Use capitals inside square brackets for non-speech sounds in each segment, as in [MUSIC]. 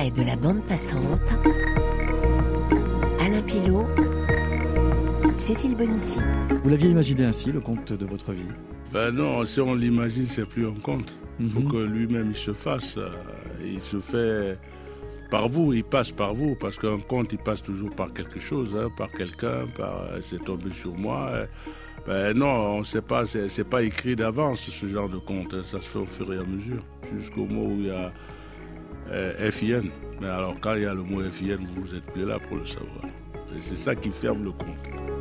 portrait de la bande passante. Alain Pilot, Cécile Bonissi. Vous l'aviez imaginé ainsi, le conte de votre vie? Ben non, si on l'imagine, c'est plus un conte. Il faut Mhm. que lui-même il se fasse. euh, Il se fait par vous, il passe par vous, parce qu'un conte, il passe toujours par quelque chose, hein, par quelqu'un, par euh, c'est tombé sur moi. Ben non, on sait pas, c'est pas écrit d'avance ce genre de conte, hein, ça se fait au fur et à mesure, jusqu'au mot où il y a euh, FIN. Mais alors quand il y a le mot FIN, vous n'êtes plus là pour le savoir. C'est ça qui ferme le conte.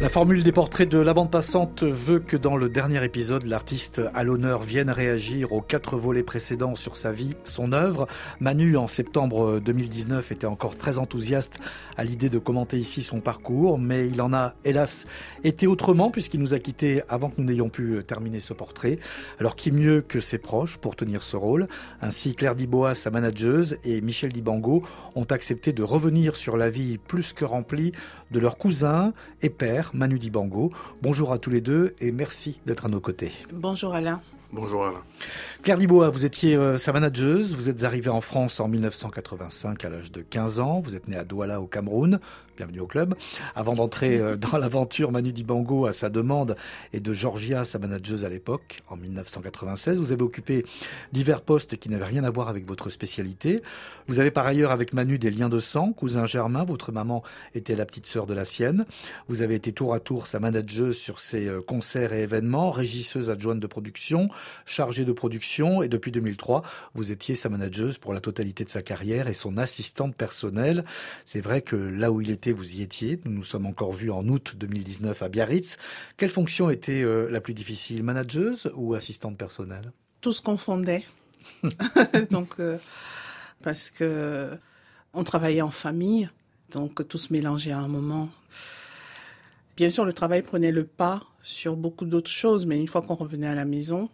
La formule des portraits de la bande passante veut que dans le dernier épisode, l'artiste à l'honneur vienne réagir aux quatre volets précédents sur sa vie, son œuvre. Manu, en septembre 2019, était encore très enthousiaste à l'idée de commenter ici son parcours, mais il en a, hélas, été autrement puisqu'il nous a quittés avant que nous n'ayons pu terminer ce portrait. Alors qui mieux que ses proches pour tenir ce rôle? Ainsi, Claire Dibois, sa manageuse, et Michel Dibango ont accepté de revenir sur la vie plus que remplie de leur cousin et père, Manu Dibango. Bonjour à tous les deux et merci d'être à nos côtés. Bonjour Alain. Bonjour Alain. Claire Dibois, vous étiez euh, sa manageuse, vous êtes arrivée en France en 1985 à l'âge de 15 ans, vous êtes née à Douala au Cameroun, bienvenue au club. Avant d'entrer euh, dans [LAUGHS] l'aventure, Manu Dibango à sa demande et de Georgia, sa manageuse à l'époque, en 1996, vous avez occupé divers postes qui n'avaient rien à voir avec votre spécialité. Vous avez par ailleurs avec Manu des liens de sang, cousin germain, votre maman était la petite sœur de la sienne. Vous avez été tour à tour sa manageuse sur ses euh, concerts et événements, régisseuse adjointe de production, chargée de production et depuis 2003, vous étiez sa manageuse pour la totalité de sa carrière et son assistante personnelle. C'est vrai que là où il était, vous y étiez. Nous nous sommes encore vus en août 2019 à Biarritz. Quelle fonction était euh, la plus difficile, manageuse ou assistante personnelle? Tout se confondait. [LAUGHS] donc, euh, parce que on travaillait en famille, donc tout se mélangeait à un moment. Bien sûr, le travail prenait le pas sur beaucoup d'autres choses, mais une fois qu'on revenait à la maison,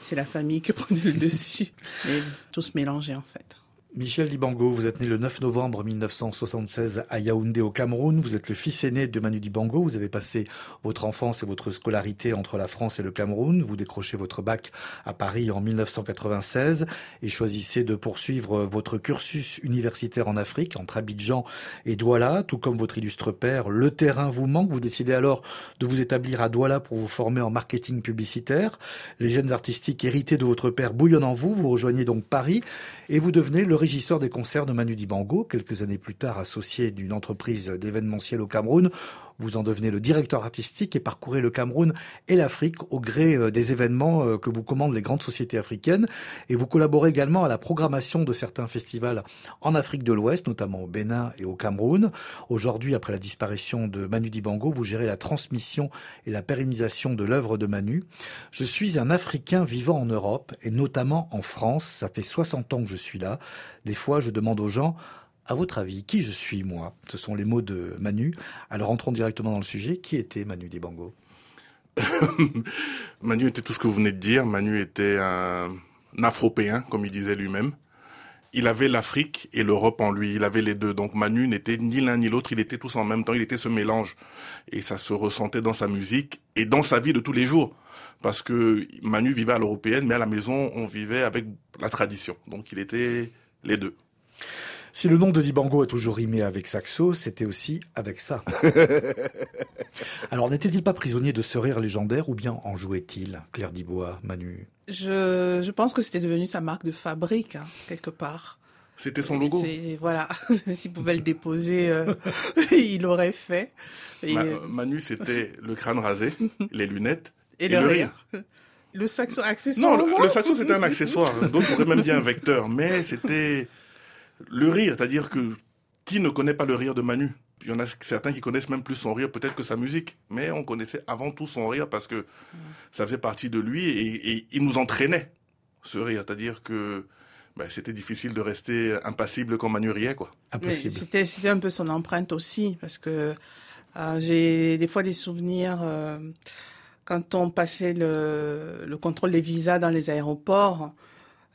c'est la famille qui [LAUGHS] prenait le dessus. Et tout se mélangeait en fait. Michel Dibango, vous êtes né le 9 novembre 1976 à Yaoundé au Cameroun. Vous êtes le fils aîné de Manu Dibango. Vous avez passé votre enfance et votre scolarité entre la France et le Cameroun. Vous décrochez votre bac à Paris en 1996 et choisissez de poursuivre votre cursus universitaire en Afrique, entre Abidjan et Douala. Tout comme votre illustre père, le terrain vous manque. Vous décidez alors de vous établir à Douala pour vous former en marketing publicitaire. Les gènes artistiques hérités de votre père bouillonnent en vous. Vous rejoignez donc Paris et vous devenez le régisseur des concerts de Manu Dibango, quelques années plus tard associé d'une entreprise d'événementiel au Cameroun. Vous en devenez le directeur artistique et parcourez le Cameroun et l'Afrique au gré euh, des événements euh, que vous commandent les grandes sociétés africaines. Et vous collaborez également à la programmation de certains festivals en Afrique de l'Ouest, notamment au Bénin et au Cameroun. Aujourd'hui, après la disparition de Manu Dibango, vous gérez la transmission et la pérennisation de l'œuvre de Manu. Je suis un Africain vivant en Europe et notamment en France. Ça fait 60 ans que je suis là. Des fois, je demande aux gens à votre avis, qui je suis, moi? Ce sont les mots de Manu. Alors entrons directement dans le sujet. Qui était Manu Dibango? [LAUGHS] Manu était tout ce que vous venez de dire. Manu était un afropéen, comme il disait lui-même. Il avait l'Afrique et l'Europe en lui. Il avait les deux. Donc Manu n'était ni l'un ni l'autre. Il était tous en même temps. Il était ce mélange. Et ça se ressentait dans sa musique et dans sa vie de tous les jours. Parce que Manu vivait à l'européenne, mais à la maison, on vivait avec la tradition. Donc il était les deux. Si le nom de Dibango a toujours rimé avec Saxo, c'était aussi avec ça. [LAUGHS] Alors n'était-il pas prisonnier de ce rire légendaire ou bien en jouait-il Claire Dibois, Manu? Je, je pense que c'était devenu sa marque de fabrique, hein, quelque part. C'était son logo. Voilà, [LAUGHS] s'il pouvait le déposer, euh, [LAUGHS] il l'aurait fait. Et, Ma- euh, Manu, c'était le crâne rasé, les lunettes et et, le le rire. rire. Le saxo accessoire. Non, le, le saxo c'était un accessoire. D'autres pourraient même dire un vecteur, mais c'était le rire, c'est-à-dire que qui ne connaît pas le rire de Manu? Il y en a certains qui connaissent même plus son rire peut-être que sa musique, mais on connaissait avant tout son rire parce que ça faisait partie de lui et, et il nous entraînait ce rire, c'est-à-dire que ben, c'était difficile de rester impassible quand Manu riait quoi. C'était, c'était un peu son empreinte aussi, parce que euh, j'ai des fois des souvenirs euh, quand on passait le, le contrôle des visas dans les aéroports.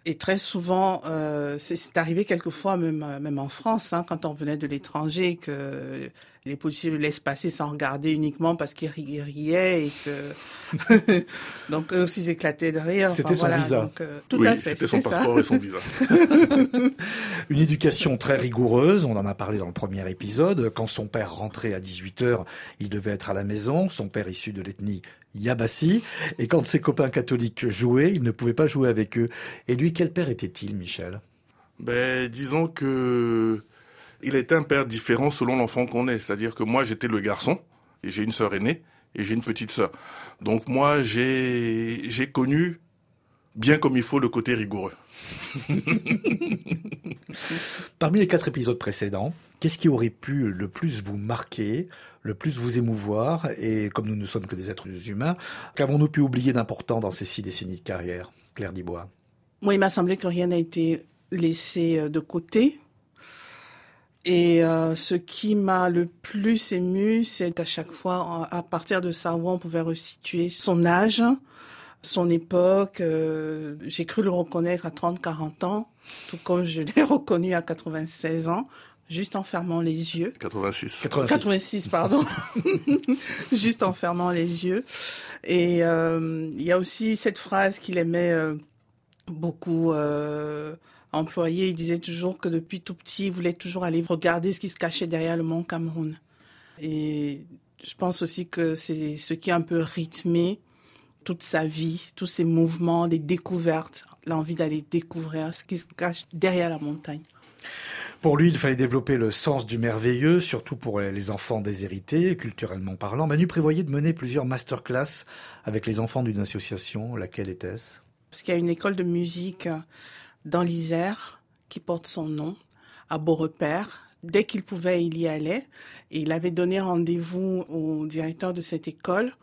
Et très souvent, euh, c'est, arrivé quelquefois, même, même en France, hein, quand on venait de l'étranger, que les policiers le laissent passer sans regarder uniquement parce qu'il riait et que [LAUGHS] donc eux aussi ils éclataient de rire. C'était son visa. Euh, tout oui, à fait. C'était son passeport et son visa. [LAUGHS] Une éducation très rigoureuse, on en a parlé dans le premier épisode. Quand son père rentrait à 18h, il devait être à la maison. Son père issu de l'ethnie Yabassi. Et quand ses copains catholiques jouaient, il ne pouvait pas jouer avec eux. Et lui, quel père était-il, Michel? Ben, disons que il était un père différent selon l'enfant qu'on est. C'est-à-dire que moi, j'étais le garçon, et j'ai une sœur aînée, et j'ai une petite sœur. Donc moi, j'ai, j'ai connu bien comme il faut le côté rigoureux. [LAUGHS] Parmi les quatre épisodes précédents, qu'est-ce qui aurait pu le plus vous marquer, le plus vous émouvoir Et comme nous ne sommes que des êtres humains, qu'avons-nous pu oublier d'important dans ces six décennies de carrière Claire Dibois. Moi, il m'a semblé que rien n'a été laissé de côté. Et euh, ce qui m'a le plus ému, c'est qu'à chaque fois, à partir de sa voix, on pouvait resituer son âge, son époque. Euh, j'ai cru le reconnaître à 30-40 ans, tout comme je l'ai [LAUGHS] reconnu à 96 ans, juste en fermant les yeux. 86. 86. 86, pardon. [LAUGHS] juste en fermant les yeux. Et euh, il y a aussi cette phrase qu'il aimait euh, beaucoup euh, employer. Il disait toujours que depuis tout petit, il voulait toujours aller regarder ce qui se cachait derrière le mont Cameroun. Et je pense aussi que c'est ce qui a un peu rythmé toute sa vie, tous ses mouvements, les découvertes, l'envie d'aller découvrir ce qui se cache derrière la montagne. Pour lui, il fallait développer le sens du merveilleux, surtout pour les enfants déshérités, culturellement parlant. Manu prévoyait de mener plusieurs masterclass avec les enfants d'une association. Laquelle était-ce? Parce qu'il y a une école de musique dans l'Isère qui porte son nom, à Beaurepaire. Dès qu'il pouvait, il y allait. Il avait donné rendez-vous au directeur de cette école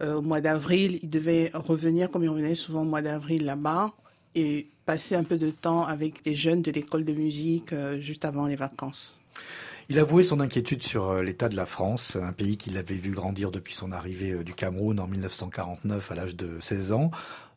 euh, au mois d'avril. Il devait revenir, comme il revenait souvent au mois d'avril là-bas, et passer un peu de temps avec les jeunes de l'école de musique euh, juste avant les vacances. Il avouait son inquiétude sur euh, l'état de la France, un pays qu'il avait vu grandir depuis son arrivée du Cameroun en 1949 à l'âge de 16 ans.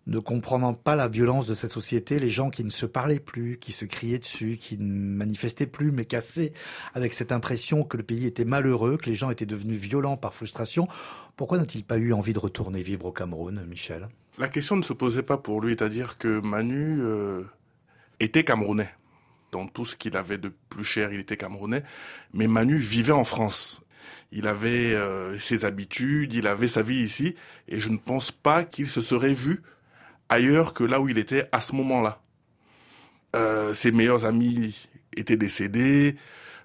Ne comprenant pas la violence de cette société, les gens qui ne se parlaient plus, qui se criaient dessus, qui ne manifestaient plus, mais cassaient avec cette impression que le pays était malheureux, que les gens étaient devenus violents par frustration. Pourquoi n'a-t-il pas eu envie de retourner vivre au Cameroun, Michel? La question ne se posait pas pour lui, c'est-à-dire que Manu euh, était camerounais. Dans tout ce qu'il avait de plus cher, il était camerounais. Mais Manu vivait en France. Il avait euh, ses habitudes, il avait sa vie ici, et je ne pense pas qu'il se serait vu ailleurs que là où il était à ce moment-là. Euh, ses meilleurs amis étaient décédés,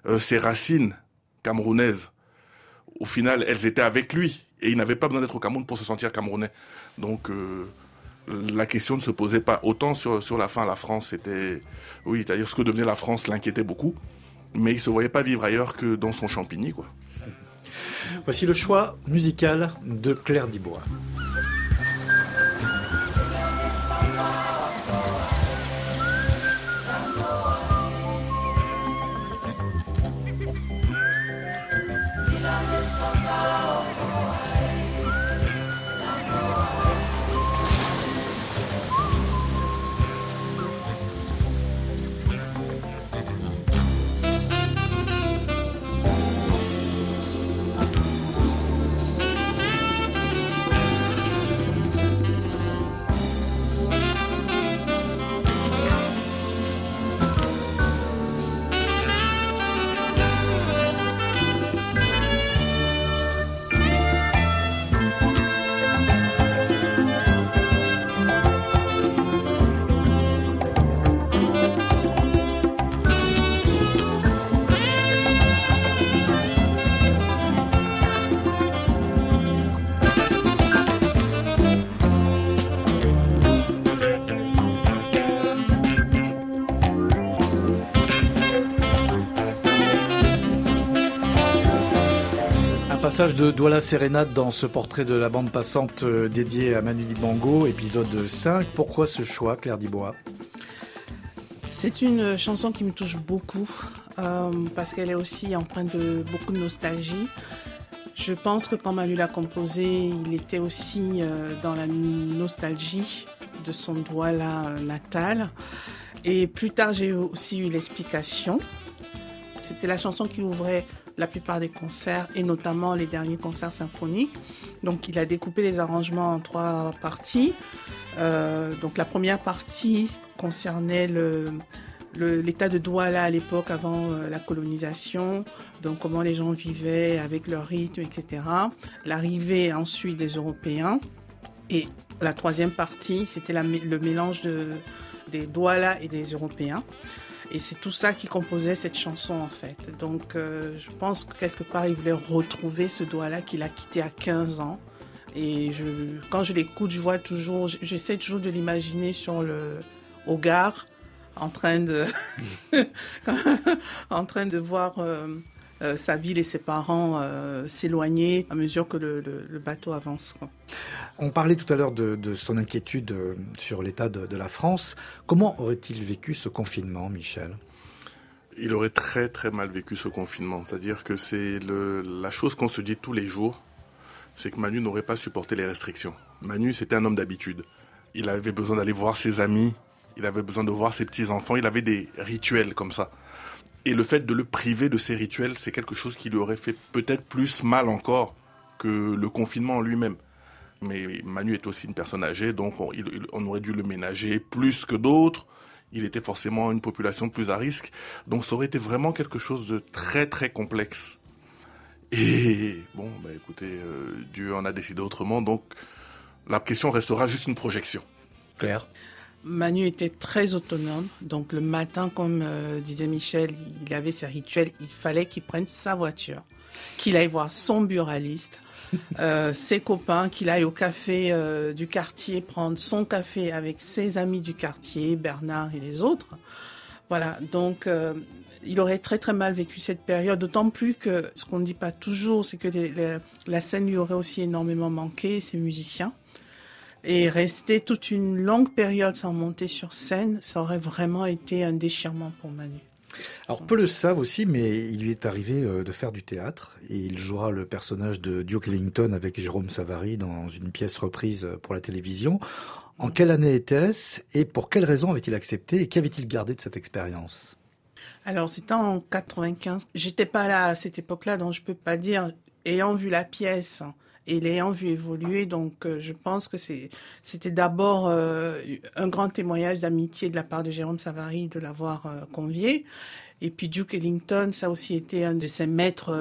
euh, ses racines camerounaises, au final, elles étaient avec lui, et il n'avait pas besoin d'être au Cameroun pour se sentir camerounais. Donc euh, la question ne se posait pas. Autant sur, sur la fin, la France, c'était... Oui, c'est-à-dire ce que devenait la France l'inquiétait beaucoup, mais il se voyait pas vivre ailleurs que dans son Champigny, quoi. Voici le choix musical de Claire Dibois. Passage de Douala Sérénade dans ce portrait de la bande passante euh, dédié à Manu Dibango, épisode 5. Pourquoi ce choix, Claire Dibois? C'est une chanson qui me touche beaucoup euh, parce qu'elle est aussi empreinte de beaucoup de nostalgie. Je pense que quand Manu l'a composée, il était aussi euh, dans la nostalgie de son Douala natal. Et plus tard, j'ai aussi eu l'explication. C'était la chanson qui ouvrait la plupart des concerts et notamment les derniers concerts symphoniques. Donc il a découpé les arrangements en trois parties. Euh, donc la première partie concernait l'état de Douala à l'époque avant euh, la colonisation, donc comment les gens vivaient avec leur rythme, etc. L'arrivée ensuite des Européens. Et la troisième partie, c'était le mélange de, des Douala et des Européens. Et c'est tout ça qui composait cette chanson en fait. Donc euh, je pense que quelque part il voulait retrouver ce Douala qu'il a quitté à 15 ans. Et je, quand je l'écoute, je vois toujours, j'essaie toujours de l'imaginer sur le, au gare en train de, [LAUGHS] en train de voir euh, euh, sa ville et ses parents euh, s'éloigner à mesure que le, bateau avance. On parlait tout à l'heure de, son inquiétude sur l'état de, la France. Comment aurait-il vécu ce confinement, Michel? Il aurait très très mal vécu ce confinement. C'est-à-dire que c'est la chose qu'on se dit tous les jours, c'est que Manu n'aurait pas supporté les restrictions. Manu, c'était un homme d'habitude. Il avait besoin d'aller voir ses amis, il avait besoin de voir ses petits-enfants, il avait des rituels comme ça. Et le fait de le priver de ces rituels, c'est quelque chose qui lui aurait fait peut-être plus mal encore que le confinement en lui-même. Mais Manu est aussi une personne âgée, donc on, on aurait dû le ménager plus que d'autres. Il était forcément une population plus à risque. Donc ça aurait été vraiment quelque chose de très très complexe. Et bon, bah écoutez, euh, Dieu en a décidé autrement, donc la question restera juste une projection. Claire? Manu était très autonome. Donc le matin, comme euh, disait Michel, il avait ses rituels. Il fallait qu'il prenne sa voiture, qu'il aille voir son buraliste, [LAUGHS] euh, ses copains, qu'il aille au café euh, du quartier prendre son café avec ses amis du quartier, Bernard et les autres. Voilà, donc il aurait très très mal vécu cette période, d'autant plus que ce qu'on ne dit pas toujours, c'est que la scène lui aurait aussi énormément manqué, ses musiciens. Et rester toute une longue période sans monter sur scène, ça aurait vraiment été un déchirement pour Manu. Alors peu le savent aussi, mais il lui est arrivé euh, de faire du théâtre et il jouera le personnage de Duke Ellington avec Jérôme Savary dans une pièce reprise pour la télévision. En quelle année était-ce et pour quelle raison avait-il accepté et qu'avait-il gardé de cette expérience? Alors c'était en 95. J'étais pas là à cette époque-là, donc je peux pas dire. Ayant vu la pièce, et l'ayant vu évoluer. Donc, euh, je pense que c'était d'abord euh, un grand témoignage d'amitié de la part de Jérôme Savary de l'avoir euh, convié. Et puis Duke Ellington, ça aussi été un de ses maîtres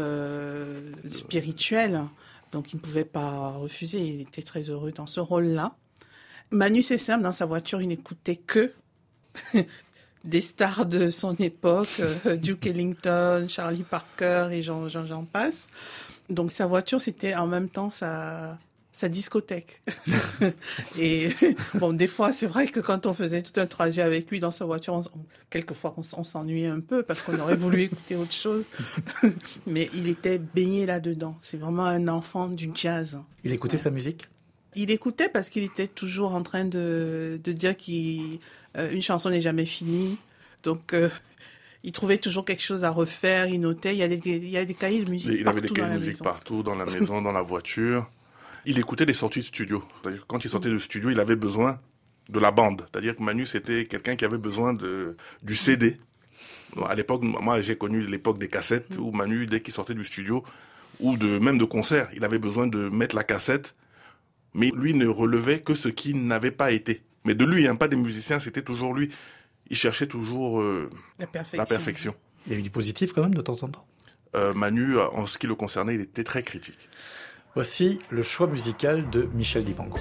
spirituels. Donc, il ne pouvait pas refuser. Il était très heureux dans ce rôle-là. Manu, c'est simple, dans sa voiture, il n'écoutait que des stars de son époque, Duke Ellington, Charlie Parker et j'en passe. Donc sa voiture, c'était en même temps sa, sa discothèque. [LAUGHS] et [LAUGHS] bon, des fois, c'est vrai que quand on faisait tout un trajet avec lui dans sa voiture, quelquefois on, s'ennuyait un peu parce qu'on aurait voulu écouter autre chose. [LAUGHS] Mais il était baigné là-dedans. C'est vraiment un enfant du jazz. Il écoutait sa musique? Il écoutait parce qu'il était toujours en train de, de dire qu'une euh, chanson n'est jamais finie. Donc, euh, il trouvait toujours quelque chose à refaire, il notait. Il y a des, il y a des cahiers de musique il partout. Avait des cahiers de musique partout, dans la [LAUGHS] maison, dans la voiture. Il écoutait des sorties de studio. Quand il sortait de studio, il avait besoin de la bande. C'est-à-dire que Manu, c'était quelqu'un qui avait besoin de, du CD. à l'époque, moi, j'ai connu l'époque des cassettes où Manu, dès qu'il sortait du studio, ou de, même de concert, il avait besoin de mettre la cassette. Mais lui ne relevait que ce qui n'avait pas été. Mais de lui, hein, pas des musiciens, c'était toujours lui il cherchait toujours euh, la, perfection. Il y avait du positif quand même de temps en temps? Euh, Manu, en ce qui le concernait, il était très critique. Voici le choix musical de Michel Dibango.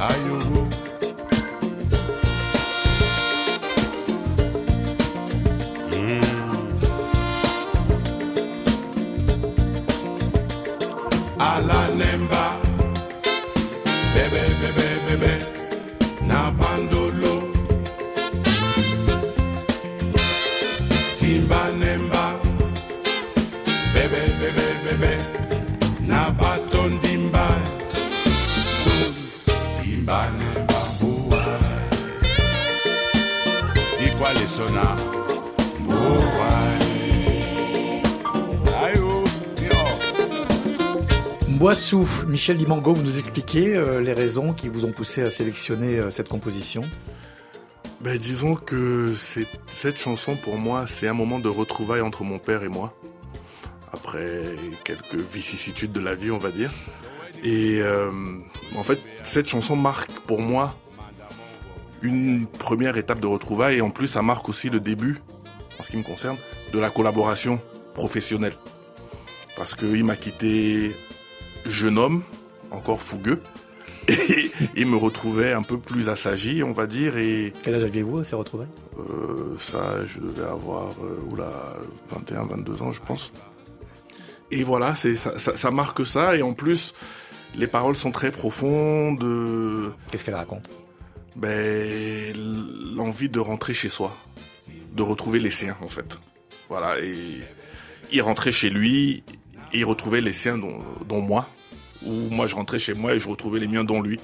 Are you Michel Dimango, vous nous expliquez euh, les raisons qui vous ont poussé à sélectionner euh, cette composition ben, Disons que cette chanson, pour moi, c'est un moment de retrouvailles entre mon père et moi. Après quelques vicissitudes de la vie, on va dire. Et euh, en fait, cette chanson marque pour moi une première étape de retrouvailles et en plus, ça marque aussi le début, en ce qui me concerne, de la collaboration professionnelle. Parce qu'il m'a quitté jeune homme, encore fougueux, [LAUGHS] et me retrouvait un peu plus assagi, on va dire. Et Quel âge aviez-vous à ces retrouvailles? Euh, Ça, je devais avoir euh, oula, 21, 22 ans, je pense. Et voilà, c'est ça, ça, marque ça. Et en plus, les paroles sont très profondes. Qu'est-ce qu'elle raconte? Ben, l'envie de rentrer chez soi, de retrouver les siens, en fait. Voilà, et il rentrait chez lui et il retrouvait les siens dont, moi, ou moi je rentrais chez moi et je retrouvais les miens dont lui.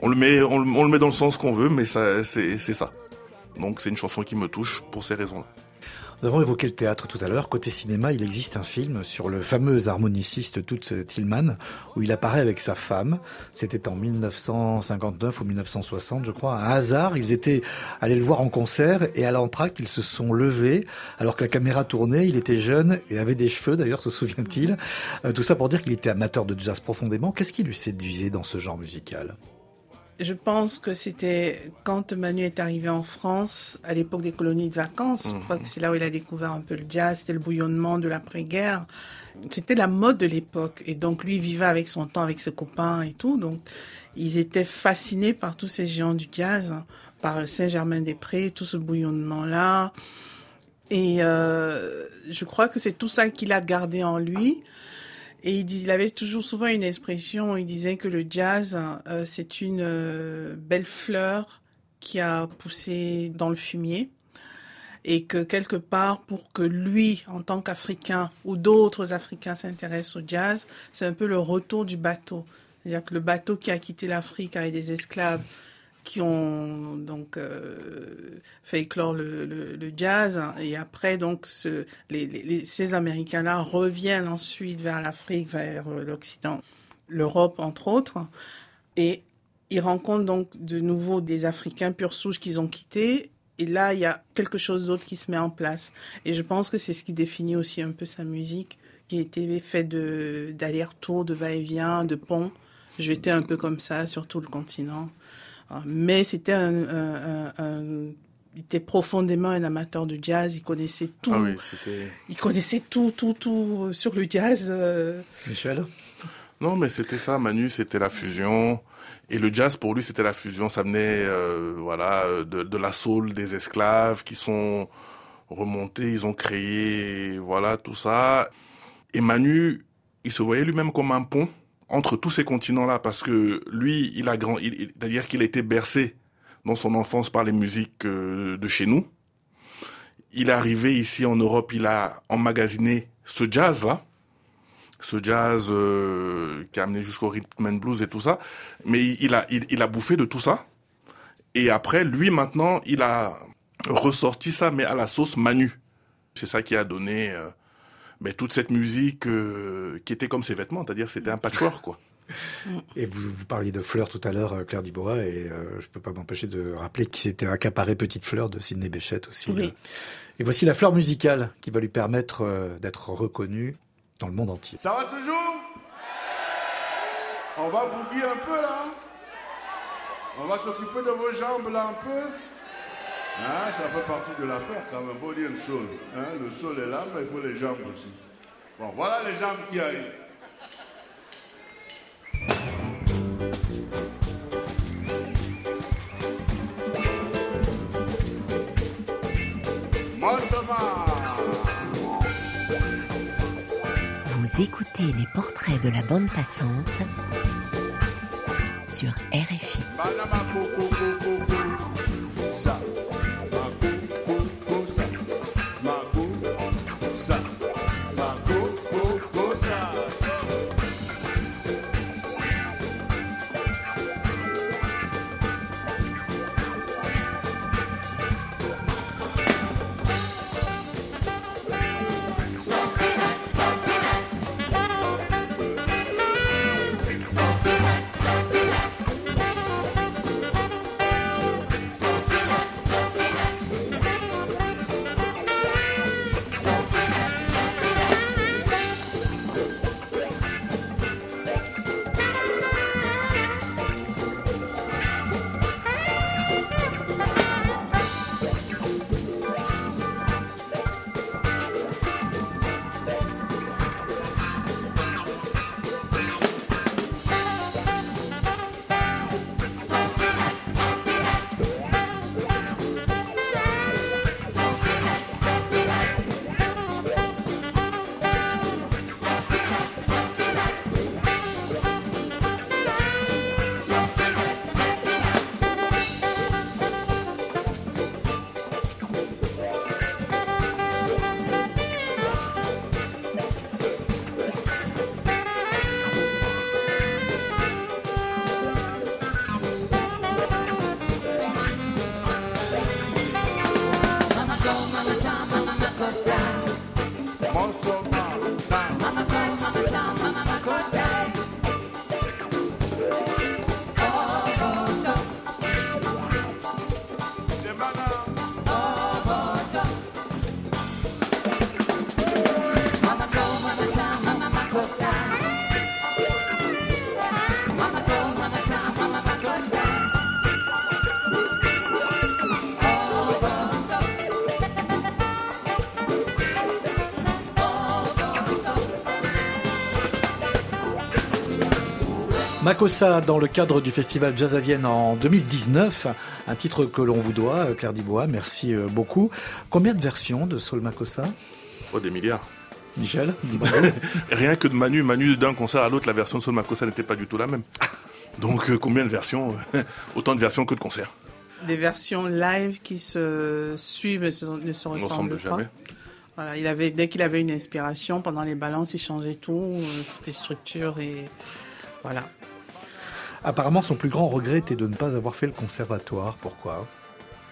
On le met, on, le met dans le sens qu'on veut, mais c'est ça. Donc c'est une chanson qui me touche pour ces raisons-là. Nous avons évoqué le théâtre tout à l'heure. Côté cinéma, il existe un film sur le fameux harmoniciste Toots Tillman, où il apparaît avec sa femme. C'était en 1959 ou 1960, je crois. Un hasard, ils étaient allés le voir en concert et à l'entracte, ils se sont levés alors que la caméra tournait. Il était jeune et avait des cheveux, d'ailleurs, se souvient-il. Euh, tout ça pour dire qu'il était amateur de jazz profondément. Qu'est-ce qui lui séduisait dans ce genre musical? Je pense que c'était quand Manu est arrivé en France, à l'époque des colonies de vacances. Je crois que c'est là où il a découvert un peu le jazz, c'était le bouillonnement de l'après-guerre. C'était la mode de l'époque. Et donc, lui, vivait avec son temps, avec ses copains et tout. Donc, ils étaient fascinés par tous ces géants du jazz, par Saint-Germain-des-Prés, tout ce bouillonnement-là. Et euh, je crois que c'est tout ça qu'il a gardé en lui. Et il, avait toujours souvent une expression, il disait que le jazz, euh, c'est une euh, belle fleur qui a poussé dans le fumier et que quelque part, pour que lui, en tant qu'Africain ou d'autres Africains s'intéressent au jazz, c'est un peu le retour du bateau. C'est-à-dire que le bateau qui a quitté l'Afrique avec des esclaves qui ont donc euh, fait éclore le, jazz et après donc ces Américains-là reviennent ensuite vers l'Afrique, vers l'Occident, l'Europe entre autres, et ils rencontrent donc de nouveau des Africains pure souche qu'ils ont quittés. Et là, il y a quelque chose d'autre qui se met en place. Et je pense que c'est ce qui définit aussi un peu sa musique, qui était fait de d'aller-retour, de va-et-vient, de pont. Je étais un peu comme ça sur tout le continent. Ah, mais c'était un, il était profondément un amateur de jazz. Il connaissait tout. Ah oui, il connaissait tout, tout, tout sur le jazz. Euh. Michel Non, mais c'était ça, Manu, c'était la fusion. Et le jazz, pour lui, c'était la fusion. Ça venait, euh, voilà, de, de, la soul des esclaves qui sont remontés. Ils ont créé, voilà, tout ça. Et Manu, il se voyait lui-même comme un pont entre tous ces continents-là, parce que lui, il a grand, c'est-à-dire qu'il a été bercé dans son enfance par les musiques euh, de chez nous. Il est arrivé ici en Europe, il a emmagasiné ce jazz-là, ce jazz euh, qui a amené jusqu'au rhythm and blues et tout ça, mais il a, il, a bouffé de tout ça. Et après, lui maintenant, il a ressorti ça, mais à la sauce Manu. C'est ça qui a donné euh, mais toute cette musique euh, qui était comme ses vêtements, c'est-à-dire c'était un patchwork quoi. [LAUGHS] Et vous, vous, parliez de Fleur tout à l'heure, euh, Claire Dibois, et euh, je ne peux pas m'empêcher de rappeler qu'il s'était accaparé Petite Fleur de Sidney Béchette aussi. Oui. Et voici la fleur musicale qui va lui permettre d'être reconnue dans le monde entier. Ça va toujours? On va bouger un peu là On va s'occuper de vos jambes là un peu? Hein, ça fait partie de l'affaire quand même. Faut dire le sol. Hein, le sol est là, mais il faut les jambes aussi. Bon, voilà les jambes qui arrivent. Vous écoutez les portraits de la bande passante sur RFI. Makossa dans le cadre du festival Jazz à Vienne en 2019, un titre que l'on vous doit, Claire Dibois, merci euh, beaucoup. Combien de versions de Soul Makossa? Oh, des milliards. Michel [LAUGHS] Rien que de Manu, Manu d'un concert à l'autre, la version de Soul Makossa n'était pas du tout la même. Donc euh, combien de versions [LAUGHS] Autant de versions que de concerts? Des versions live qui se suivent ne se, ne se ressemblent pas. jamais. Voilà, il avait, dès qu'il avait une inspiration, pendant les balances, il changeait tout, euh, toutes les structures et voilà. Apparemment, son plus grand regret était de ne pas avoir fait le conservatoire. Pourquoi?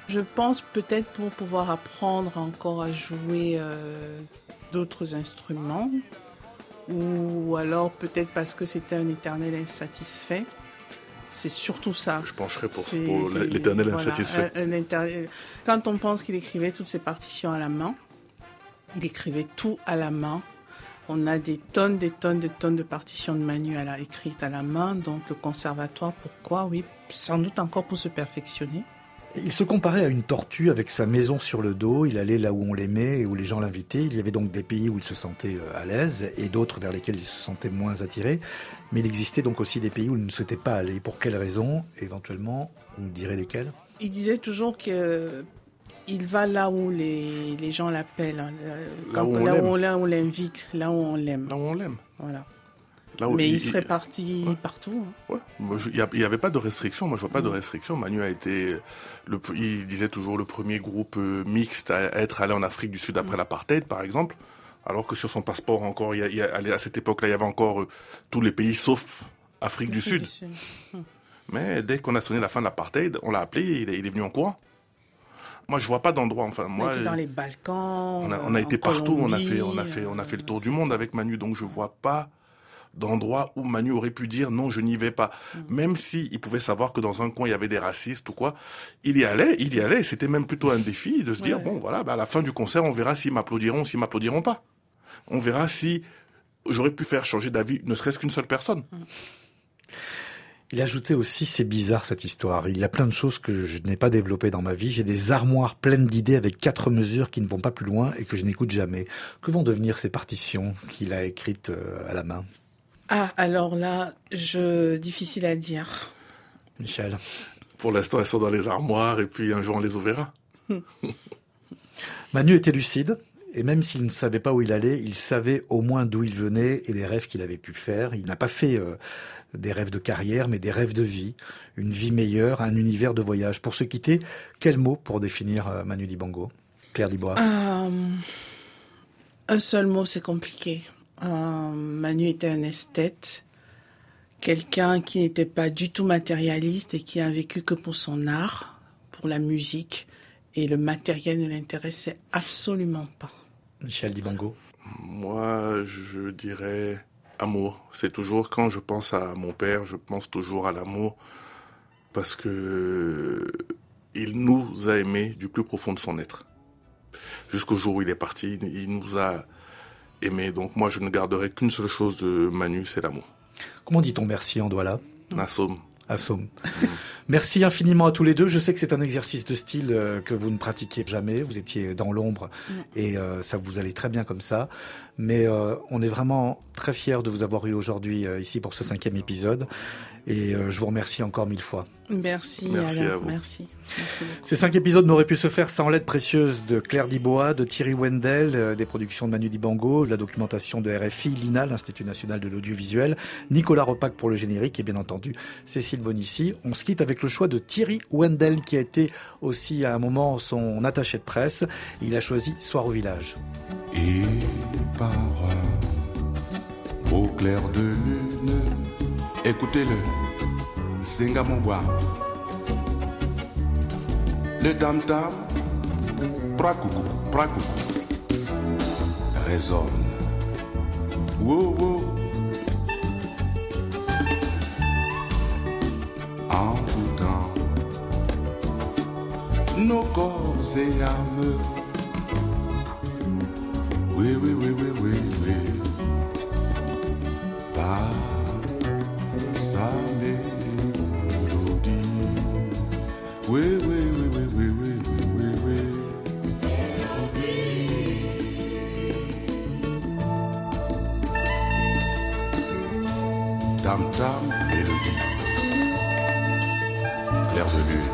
Je pense peut-être pour pouvoir apprendre encore à jouer euh, d'autres instruments, ou alors peut-être parce que c'était un éternel insatisfait. C'est surtout ça. Je pencherais pour, l'éternel voilà, insatisfait. un- un éternel- Quand on pense qu'il écrivait toutes ses partitions à la main, il écrivait tout à la main. On a des tonnes, des tonnes, des tonnes de partitions de Manu à écrites à la main. Donc le conservatoire, pourquoi? Oui, sans doute encore pour se perfectionner. Il se comparait à une tortue avec sa maison sur le dos. Il allait là où on l'aimait et où les gens l'invitaient. Il y avait donc des pays où il se sentait euh, à l'aise et d'autres vers lesquels il se sentait moins attiré. Mais il existait donc aussi des pays où il ne souhaitait pas aller. Pour quelles raisons Éventuellement, on dirait lesquelles Il disait toujours que il va là où les, les gens l'appellent, hein, Là quand- où on là où on, l'invite, là où on l'aime. Là où on l'aime. Voilà. Là où Mais il serait parti Ouais. partout. hein. Ouais. Il n'y avait pas de restriction. Moi, je vois pas de Mm. restriction. Manu a été, le, il disait toujours le premier groupe euh, mixte à être allé en Afrique du Sud Mm. après l'apartheid, par exemple. Alors que sur son passeport encore, il y a- il y a- à cette époque-là, il y avait encore euh, tous les pays sauf Afrique du Sud. Mais dès qu'on a sonné la fin de l'apartheid, on l'a appelé, il est, il est venu en courant. Moi, je vois pas d'endroit. Enfin, On moi, a été dans les Balkans. on a, on a euh, été partout. On a fait, on a fait, on a fait le tour du monde avec Manu. Donc, je vois pas d'endroit où Manu aurait pu dire non, je n'y vais pas. Mm. Même si il pouvait savoir que dans un coin il y avait des racistes ou quoi, il y allait, il y allait. C'était même plutôt un défi de se dire bon, voilà, bah, à la fin du concert, on verra s'ils m'applaudiront ou s'ils m'applaudiront pas. On verra si j'aurais pu faire changer d'avis, ne serait-ce qu'une seule personne. Il ajoutait aussi, c'est bizarre cette histoire. Il y a plein de choses que je n'ai pas développées dans ma vie. J'ai des armoires pleines d'idées avec quatre mesures qui ne vont pas plus loin et que je n'écoute jamais. Que vont devenir ces partitions qu'il a écrites euh, à la main? Ah, alors là, je difficile à dire. Michel Pour l'instant, elles sont dans les armoires et puis un jour on les ouvrira. Manu était lucide. Et même s'il ne savait pas où il allait, il savait au moins d'où il venait et les rêves qu'il avait pu faire. Il n'a pas fait euh, des rêves de carrière, mais des rêves de vie, une vie meilleure, un univers de voyage. Pour se quitter, quel mot pour définir euh, Manu Dibango? Claire Dibois Euh, un seul mot, c'est compliqué. Euh, Manu était un esthète, quelqu'un qui n'était pas du tout matérialiste et qui a vécu que pour son art, pour la musique, et le matériel ne l'intéressait absolument pas. Michel Dibango Moi, je dirais amour. C'est toujours quand je pense à mon père, je pense toujours à l'amour parce que il nous a aimés du plus profond de son être. Jusqu'au jour où il est parti, il nous a aimés. Donc moi, je ne garderai qu'une seule chose de Manu, c'est l'amour. Comment dit-on merci en Douala? Nassom. à Somme. Merci infiniment à tous les deux. Je sais que c'est un exercice de style euh, que vous ne pratiquiez jamais. Vous étiez dans l'ombre et euh, ça vous allait très bien comme ça. Mais euh, on est vraiment très fiers de vous avoir eu aujourd'hui ici pour ce cinquième épisode. Et euh, je vous remercie encore mille fois. Merci, Merci Alain. à vous. Merci. Merci beaucoup. Ces cinq épisodes n'auraient pu se faire sans l'aide précieuse de Claire Dibois, de Thierry Wendel, euh, des productions de Manu Dibango, de la documentation de RFI, l'INA, l'Institut National de l'Audiovisuel, Nicolas Repac pour le générique et bien entendu Cécile Bonissi. On se quitte avec le choix de Thierry Wendel qui a été aussi à un moment son attaché de presse. Il a choisi Soir au village. Et par au clair de lune, écoutez-le, Singa mon bois. Le tam-tam, pracoucou, pracoucou, résonne. Wow, wow. En tout temps, nos corps et âmes oui, oui, oui, oui, oui, oui. gendarme et le guide. Clair de lune.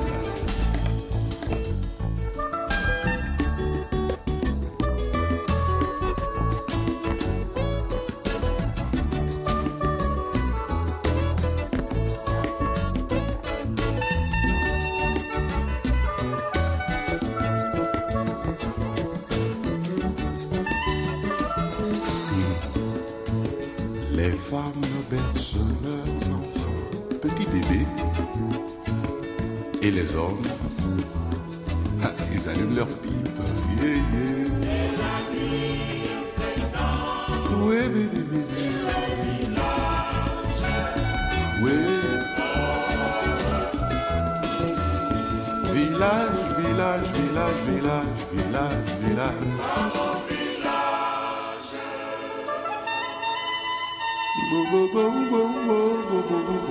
Et les hommes, [LAUGHS] ils allument leur pipe. Yeah, yeah. Et la nuit s'étend. Ouais, bébé, bébé. village. Village, village, village, village, village, village. Village. Bo, bo, bo, bo, bo, bo, bo, bo.